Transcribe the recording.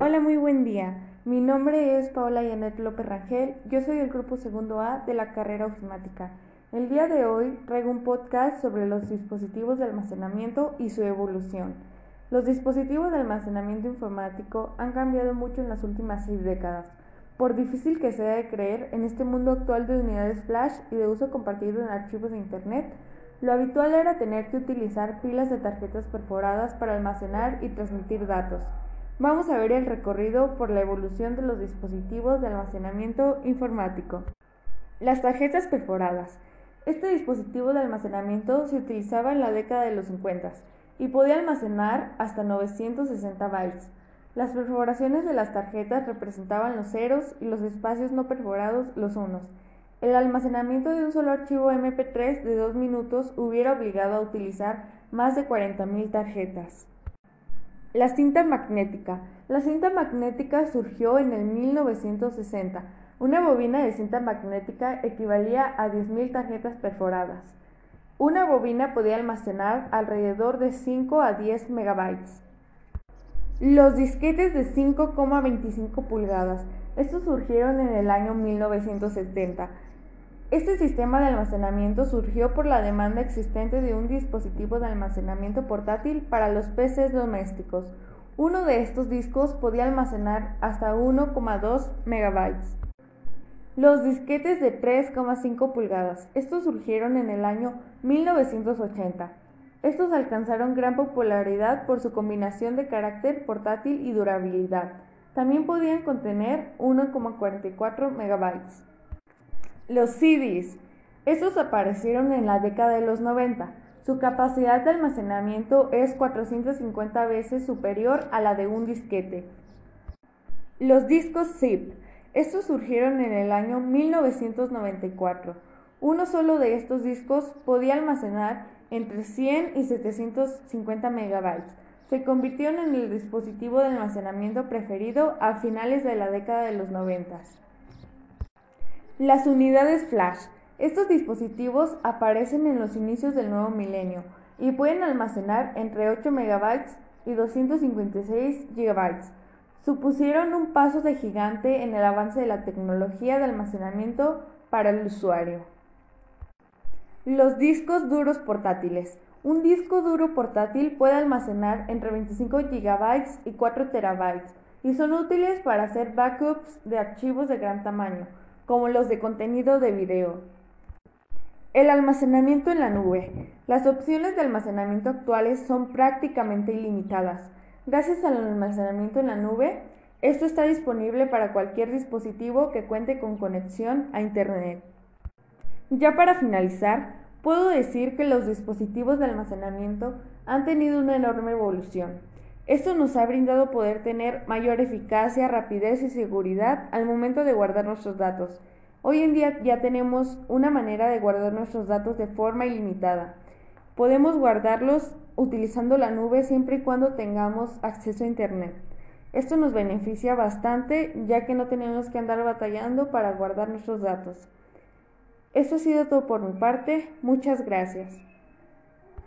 Hola, muy buen día. Mi nombre es Paola Yanet López Rangel. Yo soy del grupo segundo A de la carrera ofimática. El día de hoy traigo un podcast sobre los dispositivos de almacenamiento y su evolución. Los dispositivos de almacenamiento informático han cambiado mucho en las últimas seis décadas. Por difícil que sea de creer, en este mundo actual de unidades flash y de uso compartido en archivos de Internet, lo habitual era tener que utilizar pilas de tarjetas perforadas para almacenar y transmitir datos. Vamos a ver el recorrido por la evolución de los dispositivos de almacenamiento informático. Las tarjetas perforadas. Este dispositivo de almacenamiento se utilizaba en la década de los 50 y podía almacenar hasta 960 bytes. Las perforaciones de las tarjetas representaban los ceros y los espacios no perforados los unos. El almacenamiento de un solo archivo MP3 de dos minutos hubiera obligado a utilizar más de 40.000 tarjetas. La cinta magnética. La cinta magnética surgió en el 1960 una bobina de cinta magnética equivalía a 10.000 tarjetas perforadas. Una bobina podía almacenar alrededor de 5 a 10 megabytes. Los disquetes de 5,25 pulgadas. Estos surgieron en el año 1970. Este sistema de almacenamiento surgió por la demanda existente de un dispositivo de almacenamiento portátil para los PCs domésticos. Uno de estos discos podía almacenar hasta 1,2 megabytes. Los disquetes de 3,5 pulgadas. Estos surgieron en el año 1980. Estos alcanzaron gran popularidad por su combinación de carácter portátil y durabilidad. También podían contener 1,44 megabytes. Los CDs. Estos aparecieron en la década de los 90. Su capacidad de almacenamiento es 450 veces superior a la de un disquete. Los discos zip. Estos surgieron en el año 1994. Uno solo de estos discos podía almacenar entre 100 y 750 megabytes. Se convirtieron en el dispositivo de almacenamiento preferido a finales de la década de los 90. Las unidades flash. Estos dispositivos aparecen en los inicios del nuevo milenio y pueden almacenar entre 8 megabytes y 256 gigabytes supusieron un paso de gigante en el avance de la tecnología de almacenamiento para el usuario. Los discos duros portátiles. Un disco duro portátil puede almacenar entre 25 GB y 4 TB y son útiles para hacer backups de archivos de gran tamaño, como los de contenido de video. El almacenamiento en la nube. Las opciones de almacenamiento actuales son prácticamente ilimitadas. Gracias al almacenamiento en la nube, esto está disponible para cualquier dispositivo que cuente con conexión a Internet. Ya para finalizar, puedo decir que los dispositivos de almacenamiento han tenido una enorme evolución. Esto nos ha brindado poder tener mayor eficacia, rapidez y seguridad al momento de guardar nuestros datos. Hoy en día ya tenemos una manera de guardar nuestros datos de forma ilimitada. Podemos guardarlos utilizando la nube siempre y cuando tengamos acceso a Internet. Esto nos beneficia bastante ya que no tenemos que andar batallando para guardar nuestros datos. Esto ha sido todo por mi parte. Muchas gracias.